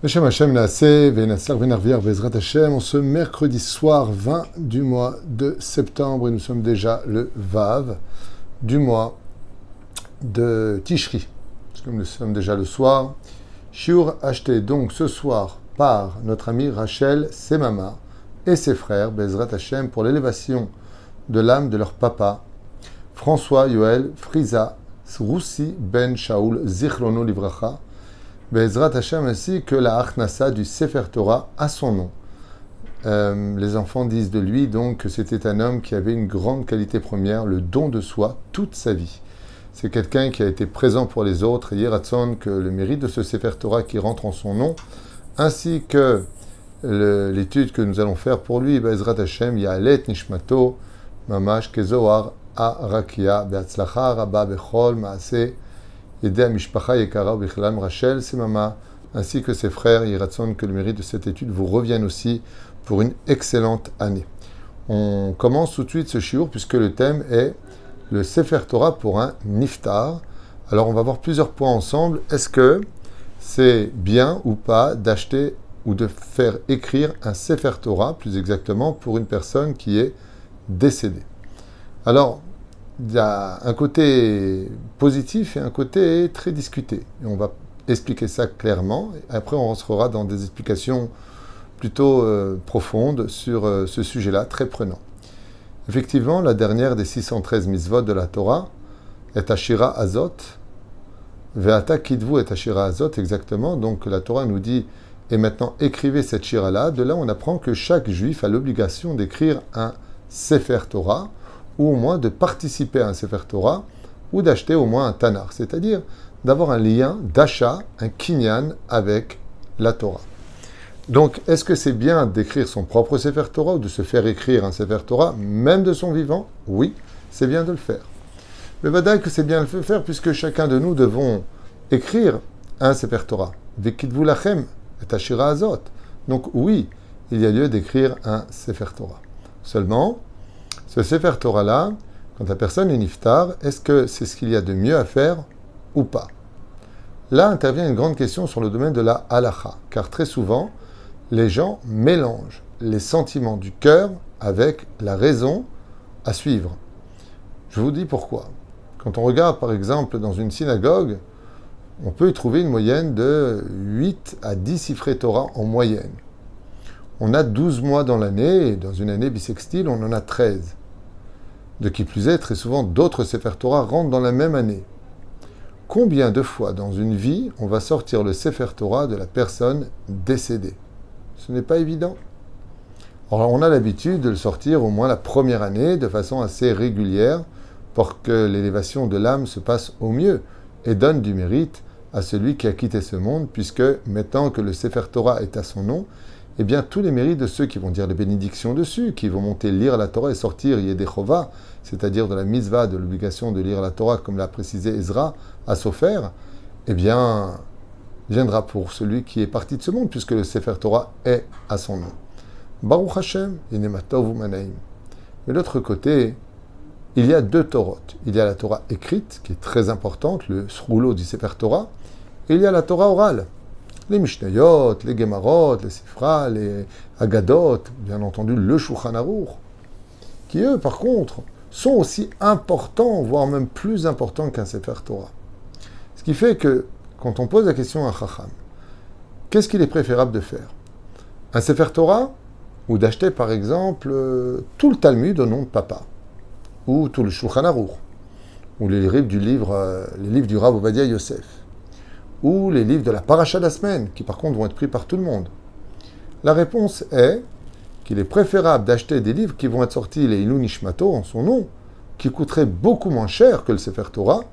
Venassar Venarviar Bezrat Hashem, en ce mercredi soir 20 du mois de septembre, et nous sommes déjà le Vav du mois de Tishri. Comme nous sommes déjà le soir, Shiur acheté donc ce soir par notre ami Rachel Semama et ses frères Bezrat Hashem pour l'élévation de l'âme de leur papa, François Yoel Friza Roussi Ben Shaul Zichrono Livracha, Bezrat Hashem ainsi que la Achnasa du Sefer Torah à son nom. Euh, les enfants disent de lui donc que c'était un homme qui avait une grande qualité première, le don de soi, toute sa vie. C'est quelqu'un qui a été présent pour les autres, et Yeratson, que le mérite de ce Sefer Torah qui rentre en son nom, ainsi que l'étude que nous allons faire pour lui, Bezrat Hashem, Yalet Nishmato, Mamash Kezoar, Arakia, Beatzlacha, Rabba Bechol, Maase, Rachel Semama, ainsi que ses frères, Yiratson, que le mérite de cette étude vous revienne aussi pour une excellente année. On commence tout de suite ce shiur puisque le thème est le Sefer Torah pour un niftar. Alors on va voir plusieurs points ensemble. Est-ce que c'est bien ou pas d'acheter ou de faire écrire un Sefer Torah, plus exactement, pour une personne qui est décédée? Alors, il y a un côté positif et un côté très discuté. On va expliquer ça clairement. Après, on rentrera dans des explications plutôt euh, profondes sur euh, ce sujet-là, très prenant. Effectivement, la dernière des 613 mitzvot de la Torah est Ashira Azot. Ve'ata Kidvu est Ashira Azot, exactement. Donc la Torah nous dit, et maintenant écrivez cette shira-là. De là, on apprend que chaque juif a l'obligation d'écrire un Sefer Torah ou au moins de participer à un Sefer Torah, ou d'acheter au moins un Tanar, c'est-à-dire d'avoir un lien d'achat, un kinyan avec la Torah. Donc, est-ce que c'est bien d'écrire son propre Sefer Torah ou de se faire écrire un Sefer Torah, même de son vivant? Oui, c'est bien de le faire. Le Vadaï que c'est bien de le faire puisque chacun de nous devons écrire un Sefer Torah. Lachem Azot. Donc oui, il y a lieu d'écrire un Sefer Torah. Seulement, ce Sefer Torah-là, quand la personne est niftar, est-ce que c'est ce qu'il y a de mieux à faire ou pas? Là intervient une grande question sur le domaine de la halacha, car très souvent, les gens mélangent les sentiments du cœur avec la raison à suivre. Je vous dis pourquoi. Quand on regarde par exemple dans une synagogue, on peut y trouver une moyenne de 8 à 10 cifrés Torah en moyenne. On a 12 mois dans l'année, et dans une année bisextile, on en a 13. De qui plus est, très souvent, d'autres Sefer Torah rentrent dans la même année. Combien de fois dans une vie on va sortir le Sefer Torah de la personne décédée? Ce n'est pas évident. Alors, on a l'habitude de le sortir au moins la première année de façon assez régulière pour que l'élévation de l'âme se passe au mieux et donne du mérite à celui qui a quitté ce monde, puisque maintenant que le Sefer Torah est à son nom, eh bien, tous les mérites de ceux qui vont dire les bénédictions dessus, qui vont monter lire la Torah et sortir Yedechova, c'est-à-dire de la mitzvah, de l'obligation de lire la Torah, comme l'a précisé Ezra à Sofer, eh bien, viendra pour celui qui est parti de ce monde, puisque le Sefer Torah est à son nom. Baruch Hashem, Inematov Manaim. Mais l'autre côté, il y a deux Torot. Il y a la Torah écrite, qui est très importante, le rouleau du Sefer Torah, et il y a la Torah orale les les Gemarot, les Sifra, les Agadot, bien entendu le Shulchan qui eux, par contre, sont aussi importants, voire même plus importants qu'un Sefer Torah. Ce qui fait que, quand on pose la question à Chacham, qu'est-ce qu'il est préférable de faire? Un Sefer Torah ou d'acheter, par exemple, tout le Talmud au nom de papa, ou tout le Shulchan ou les livres du livre, euh, les livres du Rav Yosef? Ou les livres de la paracha de la semaine, qui par contre vont être pris par tout le monde La réponse est qu'il est préférable d'acheter des livres qui vont être sortis, les Ilou Nishmato en son nom, qui coûteraient beaucoup moins cher que le Sefer Torah,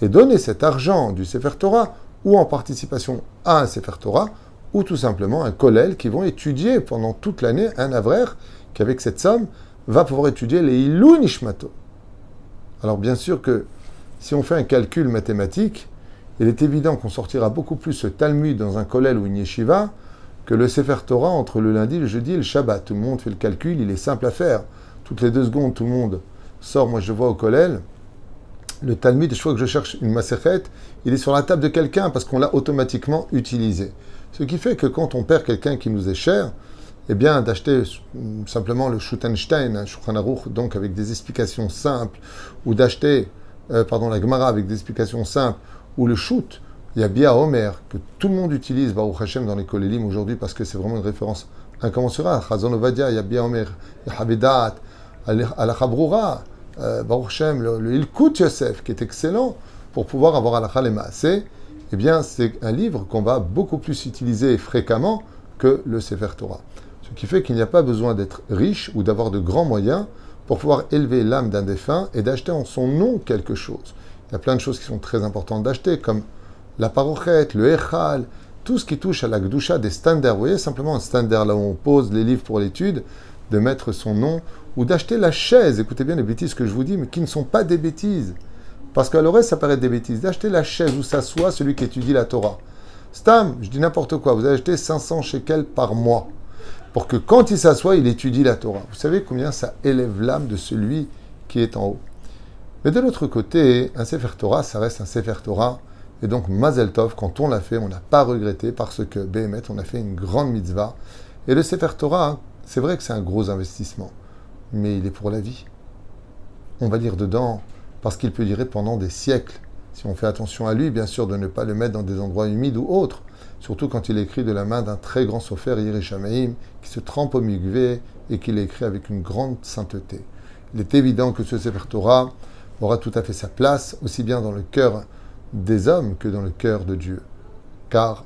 et donner cet argent du Sefer Torah ou en participation à un Sefer Torah, ou tout simplement un kollel qui vont étudier pendant toute l'année un avraire qui, avec cette somme, va pouvoir étudier les Ilou Nishmato. Alors bien sûr que si on fait un calcul mathématique, il est évident qu'on sortira beaucoup plus ce Talmud dans un kollel ou une yeshiva que le Sefer Torah entre le lundi, le jeudi le Shabbat. Tout le monde fait le calcul, il est simple à faire. Toutes les deux secondes, tout le monde sort, moi je vois au kollel, le Talmud, je fois que je cherche une Maseret, il est sur la table de quelqu'un parce qu'on l'a automatiquement utilisé. Ce qui fait que quand on perd quelqu'un qui nous est cher, eh bien, d'acheter simplement le Schutenstein, un Shulchan donc avec des explications simples, ou d'acheter, euh, pardon, la Gemara avec des explications simples, ou le Shoot, il y a Bia Omer, que tout le monde utilise, Baruch Hashem, dans les Kolélim aujourd'hui, parce que c'est vraiment une référence incommensurable. Chazon il y a Bia Omer, il y a Al-Chabrura, euh, Baruch Hashem, le, Ilkut Yosef, qui est excellent pour pouvoir avoir Alakha et Maaseh, eh bien, c'est un livre qu'on va beaucoup plus utiliser fréquemment que le Sefer Torah. Ce qui fait qu'il n'y a pas besoin d'être riche ou d'avoir de grands moyens pour pouvoir élever l'âme d'un défunt et d'acheter en son nom quelque chose. Il y a plein de choses qui sont très importantes d'acheter, comme la parochette, le echal, tout ce qui touche à la gdusha des standards. Vous voyez, simplement un standard là où on pose les livres pour l'étude, de mettre son nom, ou d'acheter la chaise, écoutez bien les bêtises que je vous dis, mais qui ne sont pas des bêtises. Parce qu'à l'oreille, ça paraît des bêtises. D'acheter la chaise où s'assoit celui qui étudie la Torah. Stam, je dis n'importe quoi, vous acheté 500 shekels par mois pour que quand il s'assoit, il étudie la Torah. Vous savez combien ça élève l'âme de celui qui est en haut? Mais de l'autre côté, un Sefer Torah, ça reste un Sefer Torah. Et donc, Mazel Tov, quand on l'a fait, on n'a pas regretté parce que, Béhémet, on a fait une grande mitzvah. Et le Sefer Torah, c'est vrai que c'est un gros investissement, mais il est pour la vie. On va lire dedans parce qu'il peut durer pendant des siècles. Si on fait attention à lui, bien sûr, de ne pas le mettre dans des endroits humides ou autres surtout quand il écrit de la main d'un très grand sophère Yerishamaim, qui se trempe au migvé et qui l'écrit avec une grande sainteté. Il est évident que ce Sefer Torah aura tout à fait sa place, aussi bien dans le cœur des hommes que dans le cœur de Dieu. Car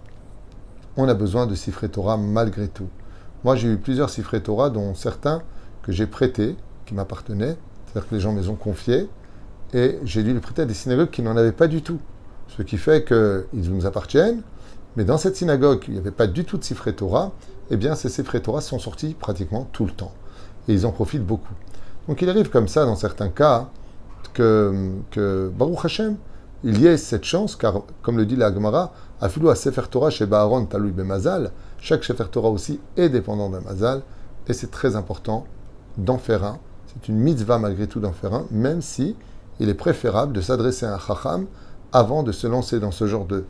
on a besoin de Sifre Torah malgré tout. Moi, j'ai eu plusieurs Sifre Torah, dont certains que j'ai prêtés, qui m'appartenaient, c'est-à-dire que les gens me les ont confiés, et j'ai dû les prêter à des synagogues qui n'en avaient pas du tout. Ce qui fait qu'ils nous appartiennent, mais dans cette synagogue, il n'y avait pas du tout de Sifré Torah, eh bien, ces Sifré Torah sont sortis pratiquement tout le temps. Et ils en profitent beaucoup. Donc il arrive comme ça, dans certains cas, que, Baruch Hashem, il y ait cette chance, car, comme le dit la Gemara, Afilou à Sefer Torah chez Baharon Taloui Mazal, chaque Sefer Torah aussi est dépendant d'un Mazal, et c'est très important d'en faire un. C'est une mitzvah malgré tout d'en faire un, même si il est préférable de s'adresser à un Chacham avant de se lancer dans ce genre de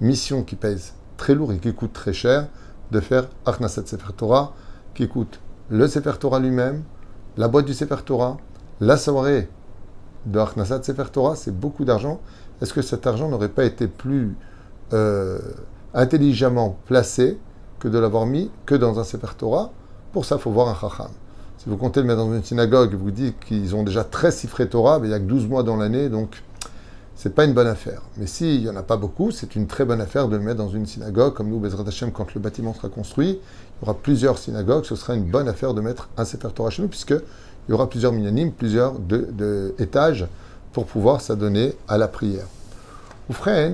mission qui pèse très lourd et qui coûte très cher, de faire Achnasat Sefer Torah, qui coûte le Sefer Torah lui-même, la boîte du Sefer Torah, la soirée de Achnasat Sefer Torah, c'est beaucoup d'argent. Est-ce que cet argent n'aurait pas été plus euh, intelligemment placé que de l'avoir mis que dans un Sefer Torah? Pour ça, il faut voir un Chacham. Si vous comptez le mettre dans une synagogue, vous dites qu'ils ont déjà 13 Sifré Torah, mais il n'y a que 12 mois dans l'année, donc c'est pas une bonne affaire. Mais s'il n'y en a pas beaucoup, c'est une très bonne affaire de le mettre dans une synagogue. Comme nous, Bezrat Hashem, quand le bâtiment sera construit, il y aura plusieurs synagogues. Ce sera une bonne affaire de mettre un Sefer Torah chez nous, puisqu'il y aura plusieurs minyanim, plusieurs de, étages pour pouvoir s'adonner à la prière. Ou frère,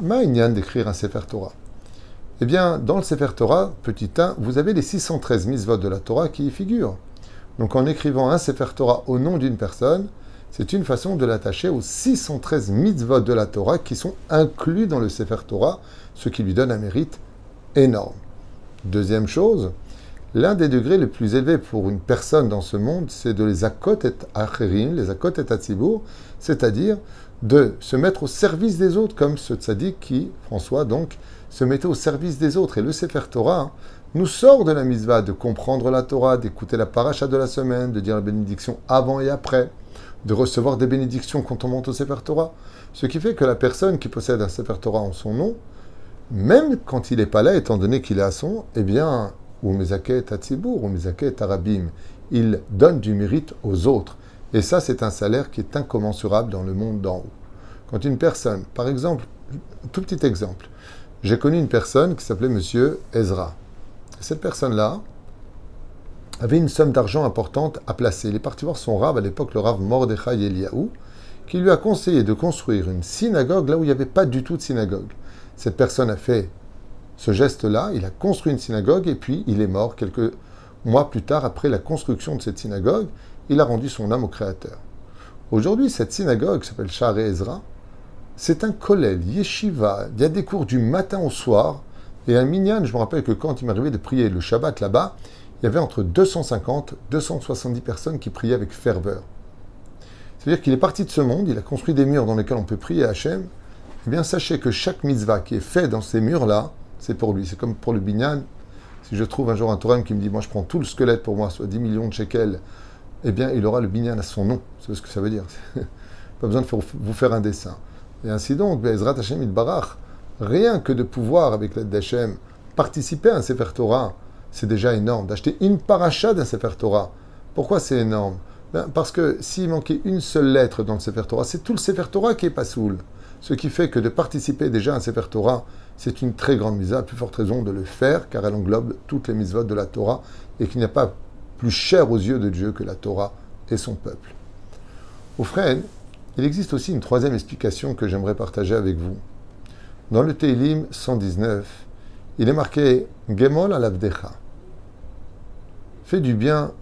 ma'inyan d'écrire un Sefer Torah. Eh bien, dans le Sefer Torah, petit 1, vous avez les 613 mitzvot de la Torah qui y figurent. Donc en écrivant un Sefer Torah au nom d'une personne, c'est une façon de l'attacher aux 613 mitzvot de la Torah qui sont inclus dans le Sefer Torah, ce qui lui donne un mérite énorme. Deuxième chose, l'un des degrés les plus élevés pour une personne dans ce monde, c'est de les akot et acherim, les akot et atzibur, c'est-à-dire de se mettre au service des autres, comme ce tzaddik qui, François, donc, se mettait au service des autres. Et le Sefer Torah nous sort de la mitzvah de comprendre la Torah, d'écouter la paracha de la semaine, de dire la bénédiction avant et après de recevoir des bénédictions quand on monte au Sefer Torah. Ce qui fait que la personne qui possède un Sefer Torah en son nom, même quand il n'est pas là, étant donné qu'il est à son, eh bien, ou Mezaket Tatsibur, ou Mezaket Arabim, il donne du mérite aux autres. Et ça, c'est un salaire qui est incommensurable dans le monde d'en haut. Quand une personne, par exemple, tout petit exemple, j'ai connu une personne qui s'appelait Monsieur Ezra. Cette personne-là, avait une somme d'argent importante à placer. Il est parti voir son rave, à l'époque le rave Mordechai Eliaou, qui lui a conseillé de construire une synagogue là où il n'y avait pas du tout de synagogue. Cette personne a fait ce geste-là, il a construit une synagogue et puis il est mort quelques mois plus tard après la construction de cette synagogue. Il a rendu son âme au Créateur. Aujourd'hui, cette synagogue s'appelle Share Ezra. C'est un kollel, yeshiva. Il y a des cours du matin au soir. Et un minyan, je me rappelle que quand il m'arrivait de prier le Shabbat là-bas, il y avait entre 250 et 270 personnes qui priaient avec ferveur. C'est-à-dire qu'il est parti de ce monde, il a construit des murs dans lesquels on peut prier à Hachem. Eh bien, sachez que chaque mitzvah qui est fait dans ces murs-là, c'est pour lui. C'est comme pour le binyan. Si je trouve un jour un Torah qui me dit, moi je prends tout le squelette pour moi, soit 10 millions de shekels, eh bien, il aura le binyan à son nom. C'est ce que ça veut dire. Pas besoin de vous faire un dessin. Et ainsi donc, Ezrat Hashem Barach, rien que de pouvoir, avec l'aide d'Hachem, participer à un Sefer Torah, c'est déjà énorme. D'acheter une paracha d'un Sefer Torah. Pourquoi c'est énorme? Ben, Parce que s'il manquait une seule lettre dans le Sefer Torah, c'est tout le Sefer Torah qui est pas soul. Ce qui fait que de participer déjà à un Sefer Torah, c'est une très grande mise à plus forte raison de le faire, car elle englobe toutes les mitzvot de la Torah, et qu'il n'y a pas plus cher aux yeux de Dieu que la Torah et son peuple. Au frère, il existe aussi une troisième explication que j'aimerais partager avec vous. Dans le Teilim 119, il est marqué Gemol alavdecha. Fais du bien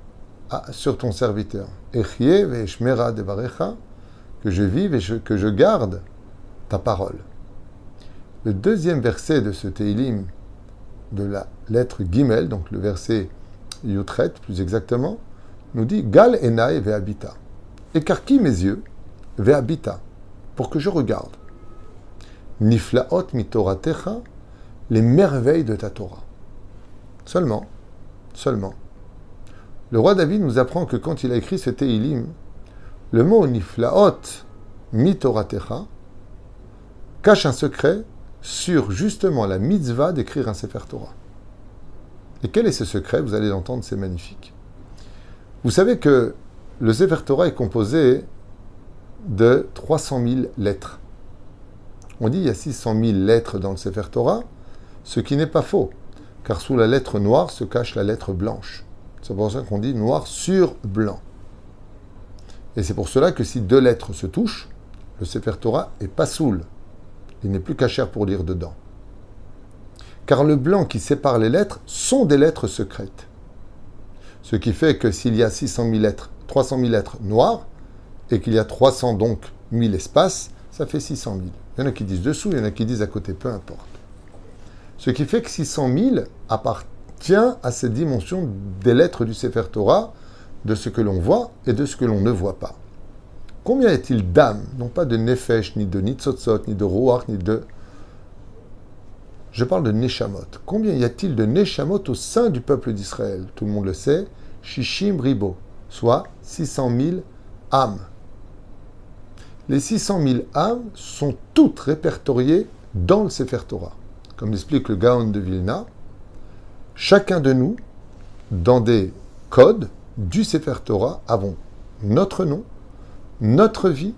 sur ton serviteur. Echie ve'eshmera devarecha, que je vive et que je garde ta parole. Le deuxième verset de ce Teilim, de la lettre Gimel, donc le verset Yutret plus exactement, nous dit Gal enai ve'habita. Écarquille mes yeux ve'habita, pour que je regarde. Niflaot mitoratecha, les merveilles de ta Torah. Seulement, seulement. Le roi David nous apprend que quand il a écrit ce Teilim, le mot niflaot mitoratecha cache un secret sur justement la mitzvah d'écrire un Sefer Torah. Et quel est ce secret? Vous allez l'entendre, c'est magnifique. Vous savez que le Sefer Torah est composé de 300 000 lettres. On dit il y a 600 000 lettres dans le Sefer Torah, ce qui n'est pas faux, car sous la lettre noire se cache la lettre blanche. C'est pour ça qu'on dit noir sur blanc. Et c'est pour cela que si deux lettres se touchent, le Sefer Torah est pas soul. Il n'est plus cachère pour lire dedans. Car le blanc qui sépare les lettres sont des lettres secrètes. Ce qui fait que s'il y a 600 000 lettres, 300 000 lettres noires, et qu'il y a 300 donc 1000 espaces, ça fait 600 000. Il y en a qui disent dessous, il y en a qui disent à côté, peu importe. Ce qui fait que 600 000 appartient à cette dimension des lettres du Sefer Torah, de ce que l'on voit et de ce que l'on ne voit pas. Combien y a-t-il d'âmes, non pas de Nefesh, ni de Nitzotzot, ni de Ruach, ni de... Je parle de Neshamot. Combien y a-t-il de Neshamot au sein du peuple d'Israël? Tout le monde le sait. Shishim Ribo, soit 600 000 âmes. Les 600 000 âmes sont toutes répertoriées dans le Sefer Torah. Comme l'explique le Gaon de Vilna, chacun de nous, dans des codes du Sefer Torah, avons notre nom, notre vie,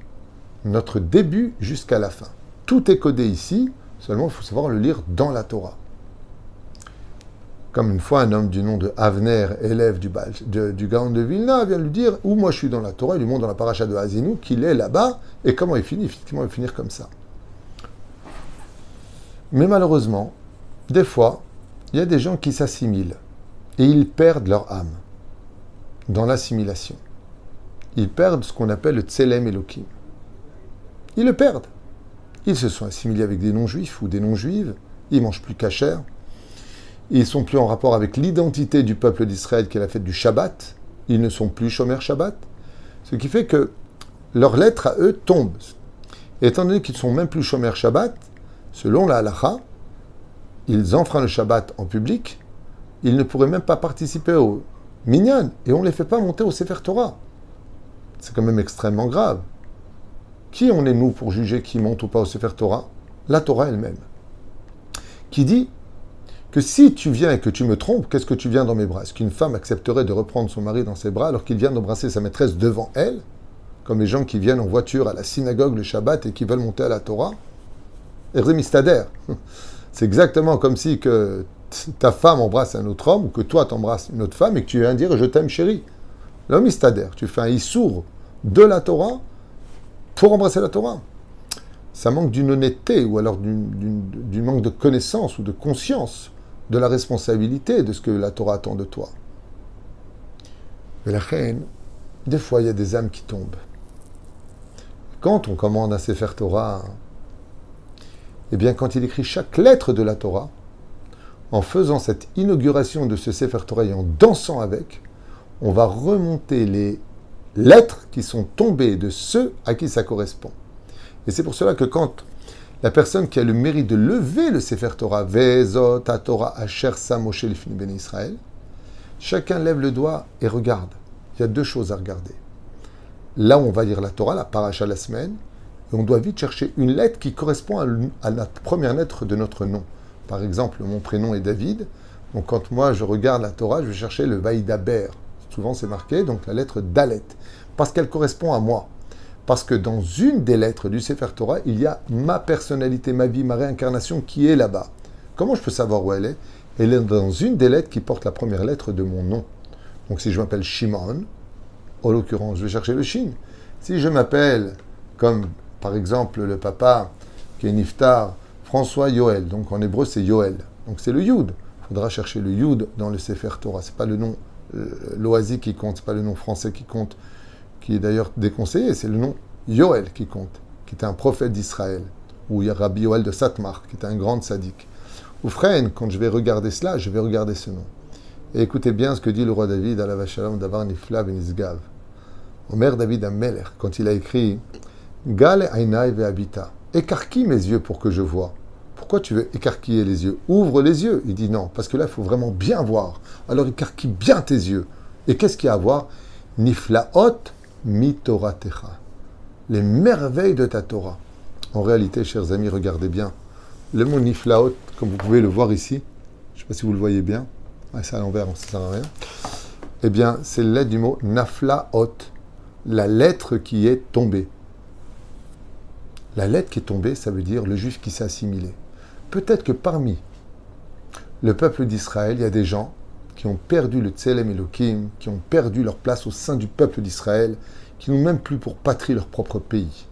notre début jusqu'à la fin. Tout est codé ici, seulement il faut savoir le lire dans la Torah. Comme une fois un homme du nom de Avner, élève du, du Gaon de Vilna, vient lui dire où moi je suis dans la Torah, il lui montre dans la paracha de Hazinou qu'il est là-bas et comment il finit. Effectivement, il va finir comme ça. Mais malheureusement, des fois, il y a des gens qui s'assimilent et ils perdent leur âme dans l'assimilation. Ils perdent ce qu'on appelle le Tselem Elohim. Ils le perdent. Ils se sont assimilés avec des non-juifs ou des non-juives. Ils mangent plus cachère. Ils sont plus en rapport avec l'identité du peuple d'Israël qui est la fête du Shabbat. Ils ne sont plus Shomer Shabbat. Ce qui fait que leurs lettres à eux tombent. étant donné qu'ils ne sont même plus Shomer Shabbat, selon la halacha, ils enfreignent le Shabbat en public, ils ne pourraient même pas participer au minyan et on ne les fait pas monter au Sefer Torah. C'est quand même extrêmement grave. Qui on est nous pour juger qui monte ou pas au Sefer Torah? La Torah elle-même. Qui dit que si tu viens et que tu me trompes, qu'est-ce que tu viens dans mes bras? Est-ce qu'une femme accepterait de reprendre son mari dans ses bras alors qu'il vient d'embrasser sa maîtresse devant elle? Comme les gens qui viennent en voiture à la synagogue le Shabbat et qui veulent monter à la Torah? Mistader. C'est exactement comme si ta femme embrasse un autre homme ou que toi t'embrasses une autre femme et que tu viens dire je t'aime chérie. L'homme. Tu fais un issour de la Torah pour embrasser la Torah. Ça manque d'une honnêteté ou alors du manque de connaissance ou de conscience de la responsabilité de ce que la Torah attend de toi. Mais la reine, des fois, il y a des âmes qui tombent. Quand on commande un Sefer Torah, eh bien, quand il écrit chaque lettre de la Torah, en faisant cette inauguration de ce Sefer Torah et en dansant avec, on va remonter les lettres qui sont tombées de ceux à qui ça correspond. Et c'est pour cela que quand la personne qui a le mérite de lever le Sefer Torah, Vezot Torah Asher Moshe Ben Israël, chacun lève le doigt et regarde. Il y a deux choses à regarder. Là on va lire la Torah, la paracha la semaine, et on doit vite chercher une lettre qui correspond à la première lettre de notre nom. Par exemple, mon prénom est David. Donc quand moi je regarde la Torah, je vais chercher le Vaïdaber. Souvent c'est marqué, donc la lettre Dalet. Parce qu'elle correspond à moi. Parce que dans une des lettres du Sefer Torah, il y a ma personnalité, ma vie, ma réincarnation qui est là-bas. Comment je peux savoir où elle est? Elle est dans une des lettres qui porte la première lettre de mon nom. Donc si je m'appelle Shimon, en l'occurrence, je vais chercher le Shin. Si je m'appelle, comme par exemple le papa qui est Niftar, François Yoel, donc en hébreu c'est Yoel, donc c'est le Yud. Il faudra chercher le Yud dans le Sefer Torah. Ce n'est pas le nom euh, l'Oasi qui compte, pas le nom français qui compte qui est d'ailleurs déconseillé, c'est le nom Yoel qui compte, qui était un prophète d'Israël, ou Rabbi Yoel de Satmar, qui était un grand sadique. Ou Frein, quand je vais regarder cela, je vais regarder ce nom. Et écoutez bien ce que dit le roi David à la Vachalom d'Avar Nifla Benizgav. Omer David Ameler, quand il a écrit Gal Ainaï Habita, écarquille mes yeux pour que je vois. Pourquoi tu veux écarquiller les yeux? Ouvre les yeux. Il dit non, parce que là, il faut vraiment bien voir. Alors écarquille bien tes yeux. Et qu'est-ce qu'il y a à voir? Niflaot mitoratecha, les merveilles de ta Torah. En réalité, chers amis, regardez bien. Le mot niflaot, comme vous pouvez le voir ici, je ne sais pas si vous le voyez bien, ah, c'est à l'envers, ça ne sert à rien. Eh bien, c'est la lettre du mot naflaot, la lettre qui est tombée. La lettre qui est tombée, ça veut dire le juif qui s'est assimilé. Peut-être que parmi le peuple d'Israël, il y a des gens qui ont perdu le Tselem Elohim, qui ont perdu leur place au sein du peuple d'Israël, qui n'ont même plus pour patrie leur propre pays.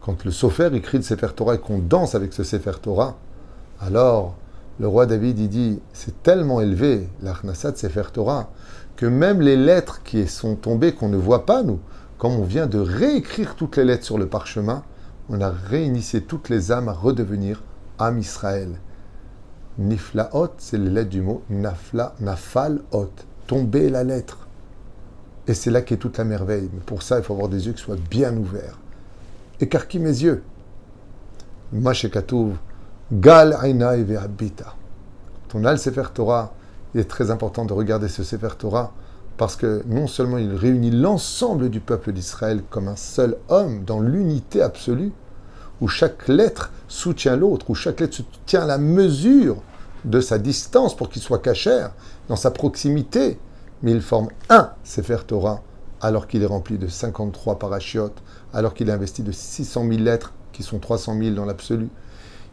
Quand le Sofer écrit le Sefer Torah et qu'on danse avec ce Sefer Torah, alors le roi David il dit c'est tellement élevé l'Arnasat Sefer Torah que même les lettres qui sont tombées qu'on ne voit pas nous, comme on vient de réécrire toutes les lettres sur le parchemin, on a réinitié toutes les âmes à redevenir âme Israël. Niflaot, c'est les lettres du mot nafla, nafal-ot, tomber la lettre. Et c'est là qu'est toute la merveille. Mais pour ça, il faut avoir des yeux qui soient bien ouverts. Écarquille mes yeux. Mashekatouv, gal ainaï ve'habita. Ton al Sefer Torah, il est très important de regarder ce Sefer Torah parce que non seulement il réunit l'ensemble du peuple d'Israël comme un seul homme dans l'unité absolue, où chaque lettre soutient l'autre, où chaque lettre soutient la mesure de sa distance pour qu'il soit cachère, dans sa proximité, mais il forme un Sefer Torah alors qu'il est rempli de 53 parachiotes, alors qu'il est investi de 600 000 lettres, qui sont 300 000 dans l'absolu,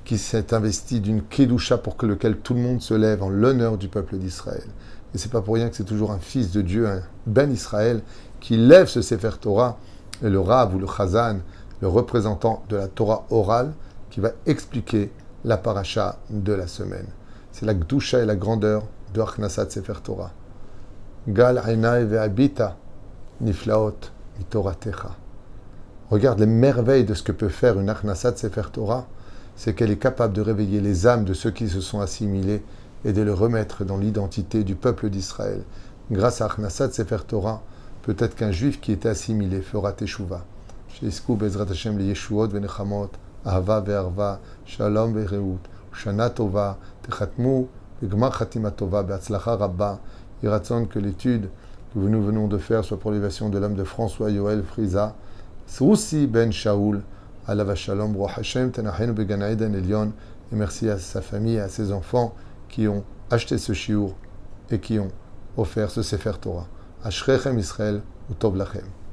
qui s'est investi d'une kedusha pour que lequel tout le monde se lève en l'honneur du peuple d'Israël. Et c'est pas pour rien que c'est toujours un fils de Dieu, un Ben Israël, qui lève ce Sefer Torah, le Rav ou le Chazan, le représentant de la Torah orale, qui va expliquer la paracha de la semaine c'est la gdusha et la grandeur de Achnasat Sefer Torah. Gal ve'abita niflaot mitoratecha. Regarde les merveilles de ce que peut faire une Achnasat Sefer Torah, c'est qu'elle est capable de réveiller les âmes de ceux qui se sont assimilés et de les remettre dans l'identité du peuple d'Israël. Grâce à Achnasat Sefer Torah, peut-être qu'un juif qui était assimilé fera teshuva. Khatima Tova, Beatzlacha Rabba, Iratzon, que nous venons de faire soit pour l'évasion de l'âme de François Yoel Friza, Sroussi Ben Shaoul, Alava Shalom, Roi Hashem, Tenachenu Began Eden Elion, et merci à sa famille et à ses enfants qui ont acheté ce chiour et qui ont offert ce Sefer Torah. Ashrechem Israël, Utov Lachem.